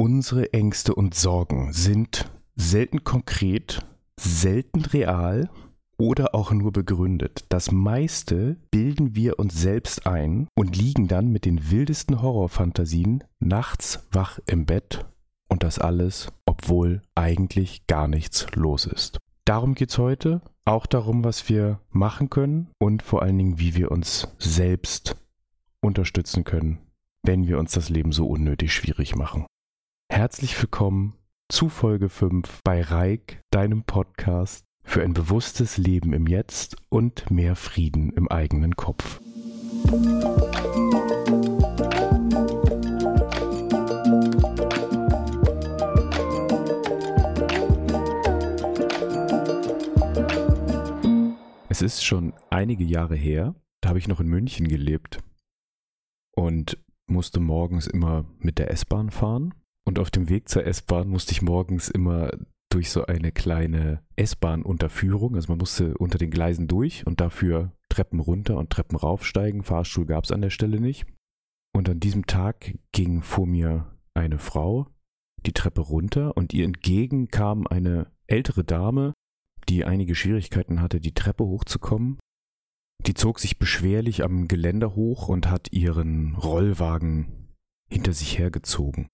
Unsere Ängste und Sorgen sind selten konkret, selten real oder auch nur begründet. Das meiste bilden wir uns selbst ein und liegen dann mit den wildesten Horrorfantasien nachts wach im Bett und das alles, obwohl eigentlich gar nichts los ist. Darum geht es heute, auch darum, was wir machen können und vor allen Dingen, wie wir uns selbst unterstützen können, wenn wir uns das Leben so unnötig schwierig machen. Herzlich willkommen zu Folge 5 bei Reik, deinem Podcast für ein bewusstes Leben im Jetzt und mehr Frieden im eigenen Kopf. Es ist schon einige Jahre her, da habe ich noch in München gelebt und musste morgens immer mit der S-Bahn fahren und auf dem Weg zur S-Bahn musste ich morgens immer durch so eine kleine S-Bahn-Unterführung. Also man musste unter den Gleisen durch und dafür Treppen runter und Treppen raufsteigen. Fahrstuhl gab es an der Stelle nicht. Und an diesem Tag ging vor mir eine Frau die Treppe runter und ihr entgegen kam eine ältere Dame, die einige Schwierigkeiten hatte, die Treppe hochzukommen. Die zog sich beschwerlich am Geländer hoch und hat ihren Rollwagen hinter sich hergezogen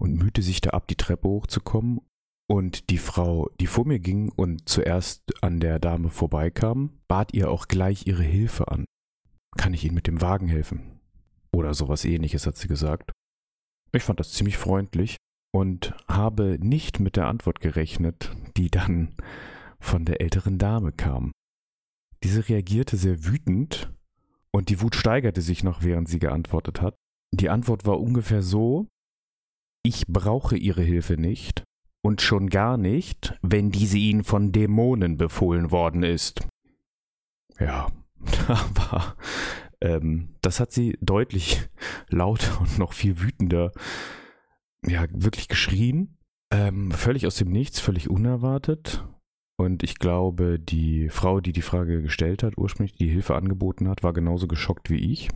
und mühte sich da ab, die Treppe hochzukommen. Und die Frau, die vor mir ging und zuerst an der Dame vorbeikam, bat ihr auch gleich ihre Hilfe an. Kann ich Ihnen mit dem Wagen helfen? Oder sowas ähnliches hat sie gesagt. Ich fand das ziemlich freundlich und habe nicht mit der Antwort gerechnet, die dann von der älteren Dame kam. Diese reagierte sehr wütend und die Wut steigerte sich noch, während sie geantwortet hat. Die Antwort war ungefähr so, ich brauche Ihre Hilfe nicht und schon gar nicht, wenn diese Ihnen von Dämonen befohlen worden ist. Ja, aber ähm, das hat sie deutlich lauter und noch viel wütender, ja, wirklich geschrien. Ähm, völlig aus dem Nichts, völlig unerwartet. Und ich glaube, die Frau, die die Frage gestellt hat, ursprünglich die Hilfe angeboten hat, war genauso geschockt wie ich.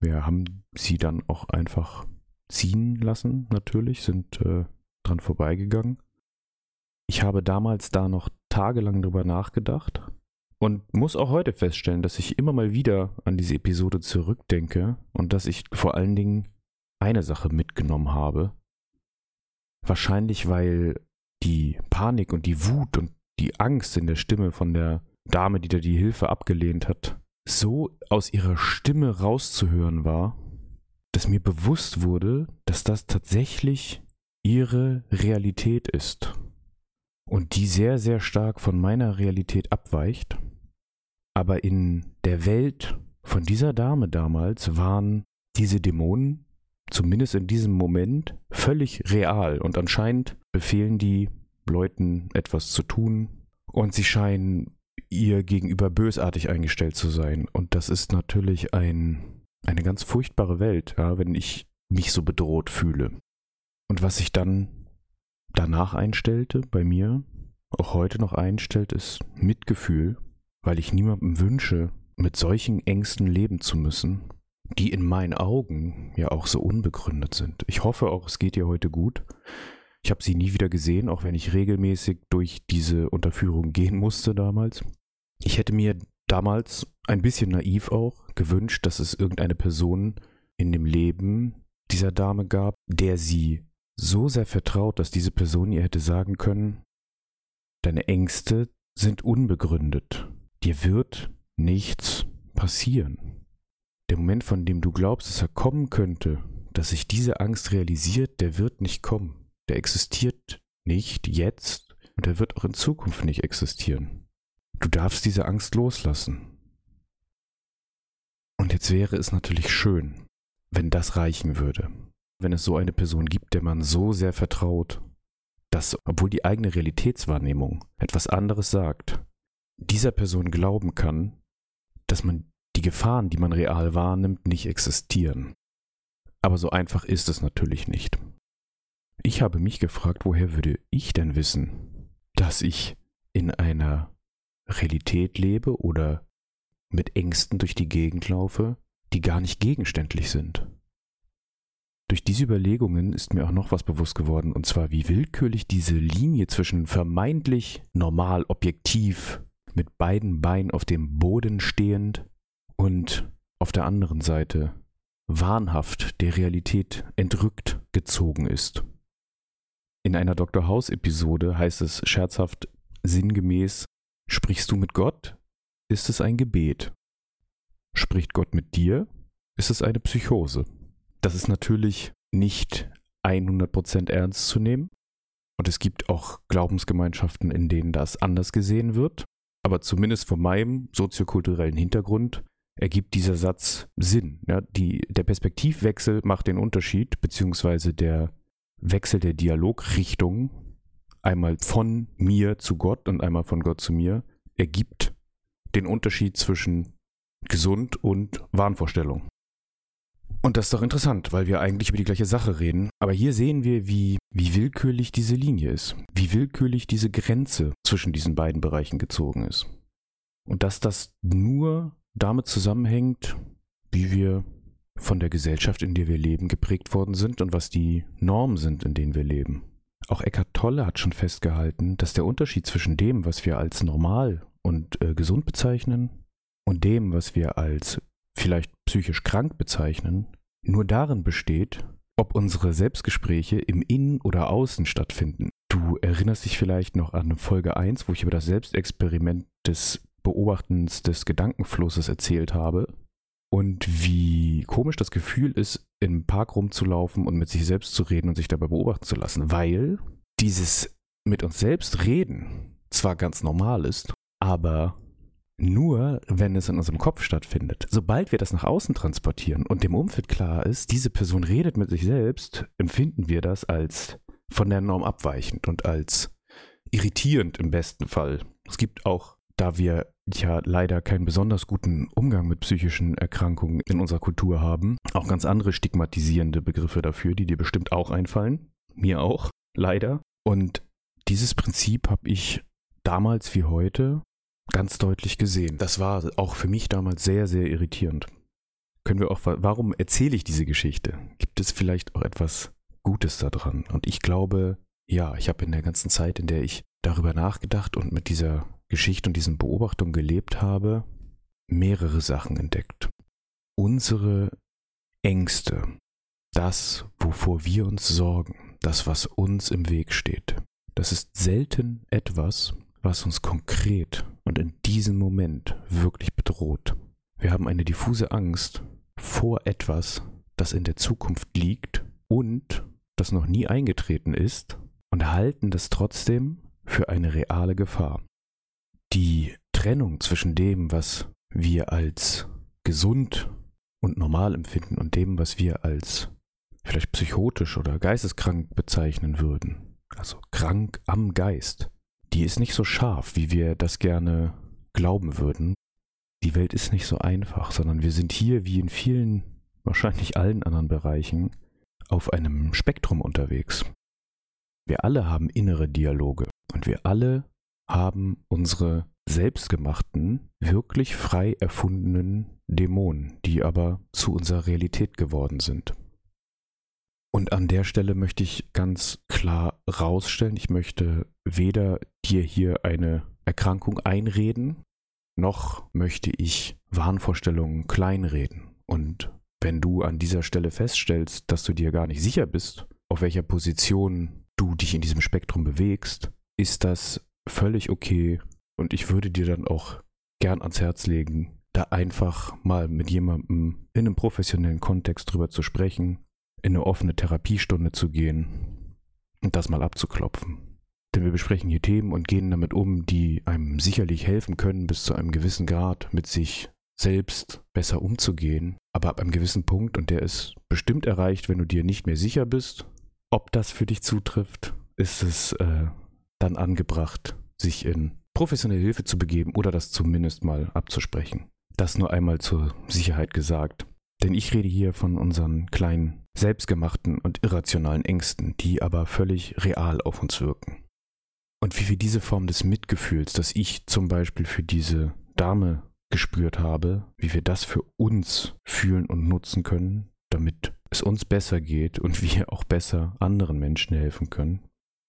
Wir haben sie dann auch einfach ziehen lassen, natürlich, sind äh, dran vorbeigegangen. Ich habe damals da noch tagelang drüber nachgedacht und muss auch heute feststellen, dass ich immer mal wieder an diese Episode zurückdenke und dass ich vor allen Dingen eine Sache mitgenommen habe. Wahrscheinlich, weil die Panik und die Wut und die Angst in der Stimme von der Dame, die da die Hilfe abgelehnt hat, so aus ihrer Stimme rauszuhören war, dass mir bewusst wurde, dass das tatsächlich ihre Realität ist und die sehr, sehr stark von meiner Realität abweicht. Aber in der Welt von dieser Dame damals waren diese Dämonen, zumindest in diesem Moment, völlig real und anscheinend befehlen die Leuten etwas zu tun und sie scheinen ihr gegenüber bösartig eingestellt zu sein. Und das ist natürlich ein eine ganz furchtbare Welt, ja, wenn ich mich so bedroht fühle. Und was sich dann danach einstellte bei mir, auch heute noch einstellt, ist Mitgefühl, weil ich niemandem wünsche, mit solchen Ängsten leben zu müssen, die in meinen Augen ja auch so unbegründet sind. Ich hoffe auch, es geht ihr heute gut. Ich habe sie nie wieder gesehen, auch wenn ich regelmäßig durch diese Unterführung gehen musste damals. Ich hätte mir damals ein bisschen naiv auch gewünscht, dass es irgendeine Person in dem Leben dieser Dame gab, der sie so sehr vertraut, dass diese Person ihr hätte sagen können, deine Ängste sind unbegründet. Dir wird nichts passieren. Der Moment, von dem du glaubst, dass er kommen könnte, dass sich diese Angst realisiert, der wird nicht kommen. Der existiert nicht jetzt und er wird auch in Zukunft nicht existieren. Du darfst diese Angst loslassen. Und jetzt wäre es natürlich schön, wenn das reichen würde. Wenn es so eine Person gibt, der man so sehr vertraut, dass, obwohl die eigene Realitätswahrnehmung etwas anderes sagt, dieser Person glauben kann, dass man die Gefahren, die man real wahrnimmt, nicht existieren. Aber so einfach ist es natürlich nicht. Ich habe mich gefragt, woher würde ich denn wissen, dass ich in einer Realität lebe oder mit Ängsten durch die Gegend laufe, die gar nicht gegenständlich sind. durch diese Überlegungen ist mir auch noch was bewusst geworden, und zwar wie willkürlich diese Linie zwischen vermeintlich normal, objektiv, mit beiden Beinen auf dem Boden stehend und auf der anderen Seite wahnhaft der Realität entrückt gezogen ist. In einer Dr. House-Episode heißt es scherzhaft sinngemäß, sprichst du mit Gott, ist es ein Gebet. Spricht Gott mit dir, ist es eine Psychose. Das ist natürlich nicht 100% ernst zu nehmen. Und es gibt auch Glaubensgemeinschaften, in denen das anders gesehen wird. Aber zumindest von meinem soziokulturellen Hintergrund ergibt dieser Satz Sinn. Ja, die, der Perspektivwechsel macht den Unterschied, beziehungsweise der Wechsel der Dialogrichtung, einmal von mir zu Gott und einmal von Gott zu mir, ergibt den Unterschied zwischen gesund und Wahnvorstellung. Und das ist doch interessant, weil wir eigentlich über die gleiche Sache reden. Aber hier sehen wir, wie, wie willkürlich diese Linie ist, wie willkürlich diese Grenze zwischen diesen beiden Bereichen gezogen ist. Und dass das nur damit zusammenhängt, wie wir von der Gesellschaft, in der wir leben, geprägt worden sind und was die Normen sind, in denen wir leben. Auch Eckhart Tolle hat schon festgehalten, dass der Unterschied zwischen dem, was wir als normal und äh, gesund bezeichnen, und dem, was wir als vielleicht psychisch krank bezeichnen, nur darin besteht, ob unsere Selbstgespräche im Innen oder Außen stattfinden. Du erinnerst dich vielleicht noch an Folge 1, wo ich über das Selbstexperiment des Beobachtens des Gedankenflusses erzählt habe und wie komisch das Gefühl ist, im Park rumzulaufen und mit sich selbst zu reden und sich dabei beobachten zu lassen, weil dieses mit uns selbst reden zwar ganz normal ist, aber nur, wenn es in unserem Kopf stattfindet. Sobald wir das nach außen transportieren und dem Umfeld klar ist, diese Person redet mit sich selbst, empfinden wir das als von der Norm abweichend und als irritierend im besten Fall. Es gibt auch da wir ja leider keinen besonders guten Umgang mit psychischen Erkrankungen in unserer Kultur haben, auch ganz andere stigmatisierende Begriffe dafür, die dir bestimmt auch einfallen. Mir auch, leider. Und dieses Prinzip habe ich damals wie heute ganz deutlich gesehen. Das war auch für mich damals sehr, sehr irritierend. Können wir auch, warum erzähle ich diese Geschichte? Gibt es vielleicht auch etwas Gutes daran? Und ich glaube, ja, ich habe in der ganzen Zeit, in der ich darüber nachgedacht und mit dieser Geschichte und diesen Beobachtungen gelebt habe, mehrere Sachen entdeckt. Unsere Ängste, das, wovor wir uns sorgen, das, was uns im Weg steht, das ist selten etwas, was uns konkret und in diesem Moment wirklich bedroht. Wir haben eine diffuse Angst vor etwas, das in der Zukunft liegt und das noch nie eingetreten ist und halten das trotzdem für eine reale Gefahr die Trennung zwischen dem, was wir als gesund und normal empfinden und dem, was wir als vielleicht psychotisch oder geisteskrank bezeichnen würden, also krank am Geist, die ist nicht so scharf, wie wir das gerne glauben würden. Die Welt ist nicht so einfach, sondern wir sind hier wie in vielen, wahrscheinlich allen anderen Bereichen, auf einem Spektrum unterwegs. Wir alle haben innere Dialoge und wir alle haben unsere selbstgemachten, wirklich frei erfundenen Dämonen, die aber zu unserer Realität geworden sind. Und an der Stelle möchte ich ganz klar rausstellen, ich möchte weder dir hier eine Erkrankung einreden, noch möchte ich Wahnvorstellungen kleinreden. Und wenn du an dieser Stelle feststellst, dass du dir gar nicht sicher bist, auf welcher Position du dich in diesem Spektrum bewegst, ist das völlig okay und ich würde dir dann auch gern ans Herz legen, da einfach mal mit jemandem in einem professionellen Kontext drüber zu sprechen, in eine offene Therapiestunde zu gehen und das mal abzuklopfen. Denn wir besprechen hier Themen und gehen damit um, die einem sicherlich helfen können, bis zu einem gewissen Grad mit sich selbst besser umzugehen. Aber ab einem gewissen Punkt, und der ist bestimmt erreicht, wenn du dir nicht mehr sicher bist, ob das für dich zutrifft, ist es äh, dann angebracht, sich in professionelle Hilfe zu begeben oder das zumindest mal abzusprechen. Das nur einmal zur Sicherheit gesagt. Denn ich rede hier von unseren kleinen, selbstgemachten und irrationalen Ängsten, die aber völlig real auf uns wirken. Und wie wir diese Form des Mitgefühls, das ich zum Beispiel für diese Dame gespürt habe, wie wir das für uns fühlen und nutzen können, damit es uns besser geht und wir auch besser anderen Menschen helfen können.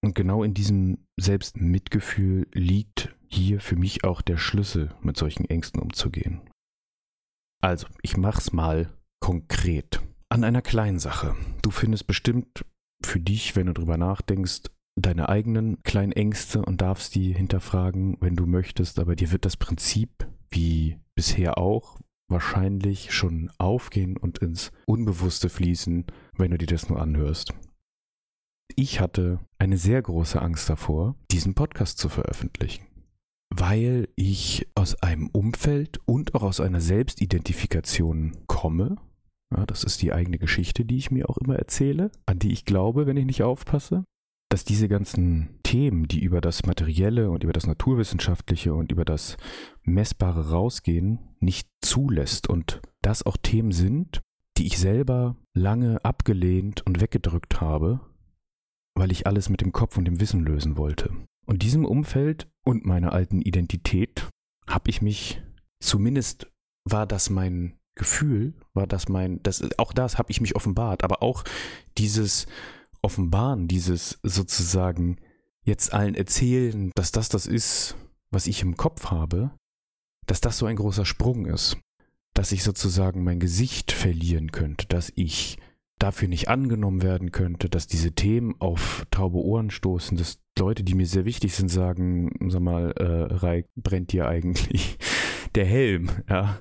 Und genau in diesem Selbstmitgefühl liegt hier für mich auch der Schlüssel, mit solchen Ängsten umzugehen. Also, ich mach's mal konkret. An einer kleinen Sache. Du findest bestimmt für dich, wenn du drüber nachdenkst, deine eigenen kleinen Ängste und darfst die hinterfragen, wenn du möchtest, aber dir wird das Prinzip, wie bisher auch, wahrscheinlich schon aufgehen und ins Unbewusste fließen, wenn du dir das nur anhörst. Ich hatte eine sehr große Angst davor, diesen Podcast zu veröffentlichen, weil ich aus einem Umfeld und auch aus einer Selbstidentifikation komme. Ja, das ist die eigene Geschichte, die ich mir auch immer erzähle, an die ich glaube, wenn ich nicht aufpasse dass diese ganzen Themen, die über das Materielle und über das Naturwissenschaftliche und über das Messbare rausgehen, nicht zulässt und das auch Themen sind, die ich selber lange abgelehnt und weggedrückt habe, weil ich alles mit dem Kopf und dem Wissen lösen wollte. Und diesem Umfeld und meiner alten Identität habe ich mich, zumindest war das mein Gefühl, war das mein, das, auch das habe ich mich offenbart, aber auch dieses offenbaren, dieses sozusagen jetzt allen erzählen, dass das das ist, was ich im Kopf habe, dass das so ein großer Sprung ist, dass ich sozusagen mein Gesicht verlieren könnte, dass ich dafür nicht angenommen werden könnte, dass diese Themen auf taube Ohren stoßen, dass Leute, die mir sehr wichtig sind, sagen, sag mal, äh, Reik, brennt dir eigentlich der Helm, ja.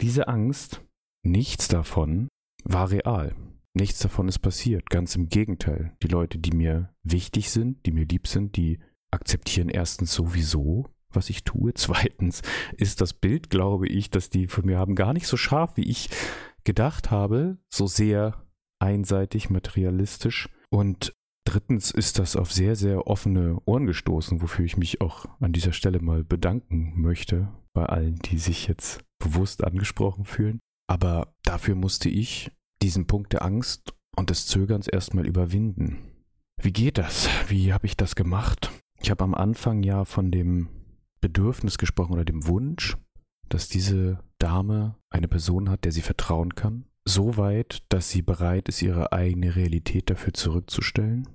Diese Angst, nichts davon war real. Nichts davon ist passiert. Ganz im Gegenteil. Die Leute, die mir wichtig sind, die mir lieb sind, die akzeptieren erstens sowieso, was ich tue. Zweitens ist das Bild, glaube ich, das die von mir haben, gar nicht so scharf, wie ich gedacht habe. So sehr einseitig, materialistisch. Und drittens ist das auf sehr, sehr offene Ohren gestoßen, wofür ich mich auch an dieser Stelle mal bedanken möchte bei allen, die sich jetzt bewusst angesprochen fühlen. Aber dafür musste ich diesen Punkt der Angst und des Zögerns erstmal überwinden. Wie geht das? Wie habe ich das gemacht? Ich habe am Anfang ja von dem Bedürfnis gesprochen oder dem Wunsch, dass diese Dame eine Person hat, der sie vertrauen kann. So weit, dass sie bereit ist, ihre eigene Realität dafür zurückzustellen.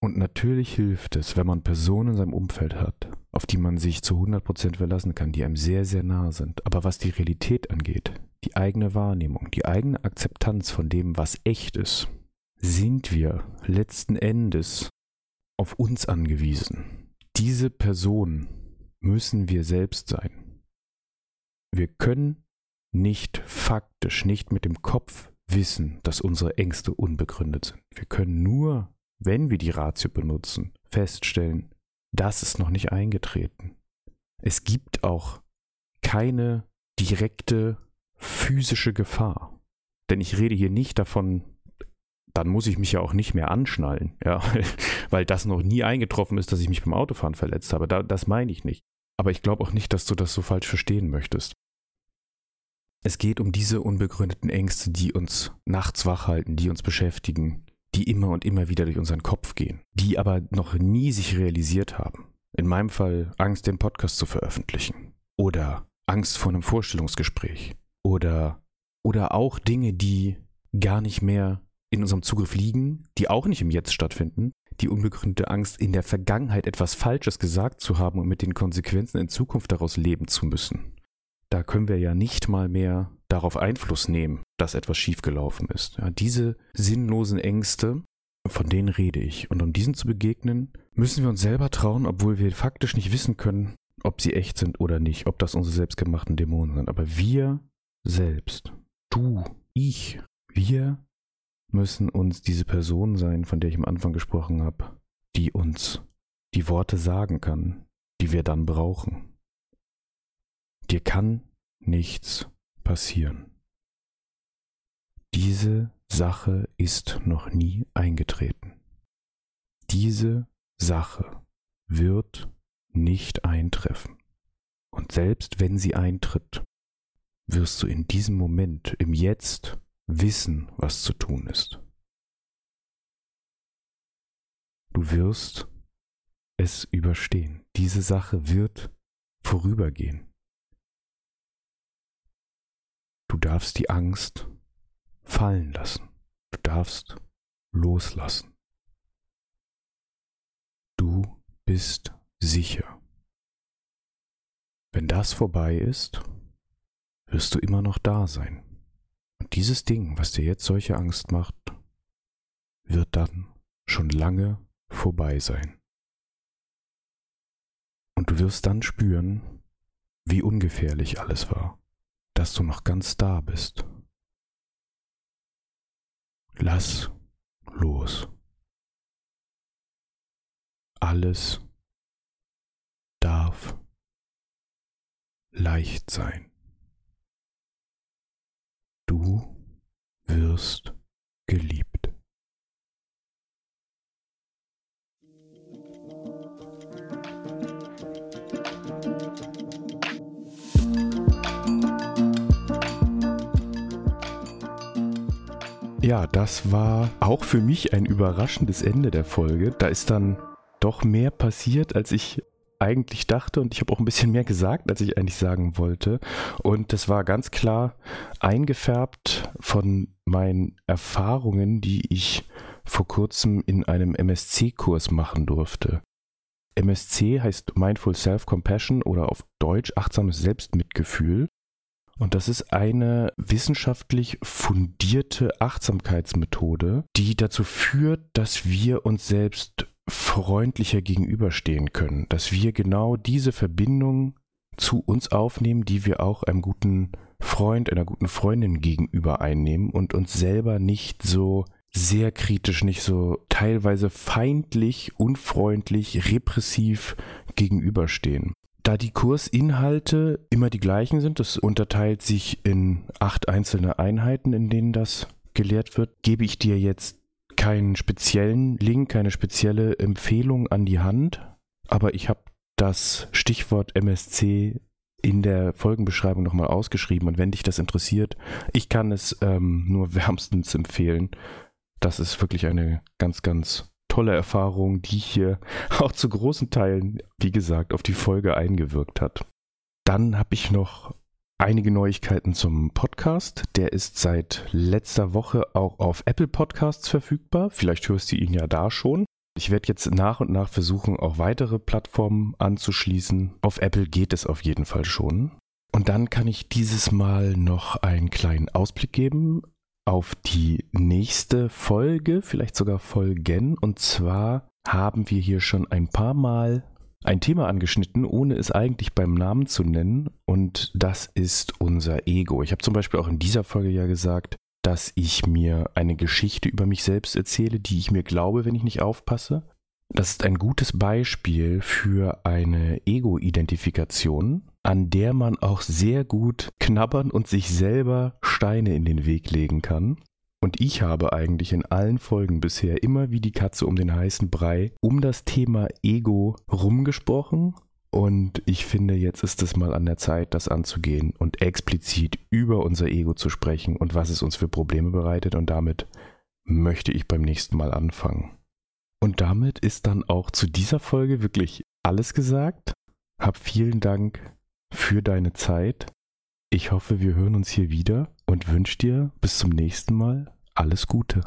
Und natürlich hilft es, wenn man Personen in seinem Umfeld hat, auf die man sich zu 100% verlassen kann, die einem sehr, sehr nahe sind. Aber was die Realität angeht, die eigene Wahrnehmung, die eigene Akzeptanz von dem, was echt ist, sind wir letzten Endes auf uns angewiesen. Diese Person müssen wir selbst sein. Wir können nicht faktisch, nicht mit dem Kopf wissen, dass unsere Ängste unbegründet sind. Wir können nur, wenn wir die Ratio benutzen, feststellen, das ist noch nicht eingetreten. Es gibt auch keine direkte physische Gefahr. Denn ich rede hier nicht davon, dann muss ich mich ja auch nicht mehr anschnallen, ja, weil das noch nie eingetroffen ist, dass ich mich beim Autofahren verletzt habe. Da, das meine ich nicht. Aber ich glaube auch nicht, dass du das so falsch verstehen möchtest. Es geht um diese unbegründeten Ängste, die uns nachts wach halten, die uns beschäftigen, die immer und immer wieder durch unseren Kopf gehen, die aber noch nie sich realisiert haben. In meinem Fall Angst, den Podcast zu veröffentlichen oder Angst vor einem Vorstellungsgespräch oder, oder auch Dinge, die gar nicht mehr in unserem Zugriff liegen, die auch nicht im Jetzt stattfinden, die unbegründete Angst, in der Vergangenheit etwas Falsches gesagt zu haben und mit den Konsequenzen in Zukunft daraus leben zu müssen. Da können wir ja nicht mal mehr darauf Einfluss nehmen, dass etwas schiefgelaufen ist. Ja, diese sinnlosen Ängste, von denen rede ich. Und um diesen zu begegnen, müssen wir uns selber trauen, obwohl wir faktisch nicht wissen können, ob sie echt sind oder nicht, ob das unsere selbstgemachten Dämonen sind. Aber wir selbst, du, ich, wir müssen uns diese Person sein, von der ich am Anfang gesprochen habe, die uns die Worte sagen kann, die wir dann brauchen. Dir kann nichts passieren. Diese Sache ist noch nie eingetreten. Diese Sache wird nicht eintreffen. Und selbst wenn sie eintritt, wirst du in diesem Moment, im Jetzt, wissen, was zu tun ist. Du wirst es überstehen. Diese Sache wird vorübergehen. Du darfst die Angst fallen lassen. Du darfst loslassen. Du bist sicher. Wenn das vorbei ist, wirst du immer noch da sein. Und dieses Ding, was dir jetzt solche Angst macht, wird dann schon lange vorbei sein. Und du wirst dann spüren, wie ungefährlich alles war, dass du noch ganz da bist. Lass los. Alles darf leicht sein. Du wirst geliebt. Ja, das war auch für mich ein überraschendes Ende der Folge. Da ist dann doch mehr passiert, als ich eigentlich dachte und ich habe auch ein bisschen mehr gesagt, als ich eigentlich sagen wollte. Und das war ganz klar eingefärbt von meinen Erfahrungen, die ich vor kurzem in einem MSC-Kurs machen durfte. MSC heißt Mindful Self-Compassion oder auf Deutsch achtsames Selbstmitgefühl. Und das ist eine wissenschaftlich fundierte Achtsamkeitsmethode, die dazu führt, dass wir uns selbst freundlicher gegenüberstehen können, dass wir genau diese Verbindung zu uns aufnehmen, die wir auch einem guten Freund, einer guten Freundin gegenüber einnehmen und uns selber nicht so sehr kritisch, nicht so teilweise feindlich, unfreundlich, repressiv gegenüberstehen. Da die Kursinhalte immer die gleichen sind, das unterteilt sich in acht einzelne Einheiten, in denen das gelehrt wird, gebe ich dir jetzt keinen speziellen Link, keine spezielle Empfehlung an die Hand, aber ich habe das Stichwort MSC in der Folgenbeschreibung nochmal ausgeschrieben und wenn dich das interessiert, ich kann es ähm, nur wärmstens empfehlen. Das ist wirklich eine ganz, ganz tolle Erfahrung, die hier auch zu großen Teilen, wie gesagt, auf die Folge eingewirkt hat. Dann habe ich noch einige Neuigkeiten zum Podcast. Der ist seit letzter Woche auch auf Apple Podcasts verfügbar. Vielleicht hörst du ihn ja da schon. Ich werde jetzt nach und nach versuchen, auch weitere Plattformen anzuschließen. Auf Apple geht es auf jeden Fall schon. Und dann kann ich dieses Mal noch einen kleinen Ausblick geben auf die nächste Folge, vielleicht sogar Folgen. Und zwar haben wir hier schon ein paar Mal ein Thema angeschnitten, ohne es eigentlich beim Namen zu nennen. Und das ist unser Ego. Ich habe zum Beispiel auch in dieser Folge ja gesagt, dass ich mir eine Geschichte über mich selbst erzähle, die ich mir glaube, wenn ich nicht aufpasse. Das ist ein gutes Beispiel für eine Ego-Identifikation, an der man auch sehr gut knabbern und sich selber Steine in den Weg legen kann. Und ich habe eigentlich in allen Folgen bisher immer wie die Katze um den heißen Brei um das Thema Ego rumgesprochen. Und ich finde, jetzt ist es mal an der Zeit, das anzugehen und explizit über unser Ego zu sprechen und was es uns für Probleme bereitet. Und damit möchte ich beim nächsten Mal anfangen. Und damit ist dann auch zu dieser Folge wirklich alles gesagt. Hab vielen Dank für deine Zeit. Ich hoffe, wir hören uns hier wieder und wünsche dir bis zum nächsten Mal alles Gute.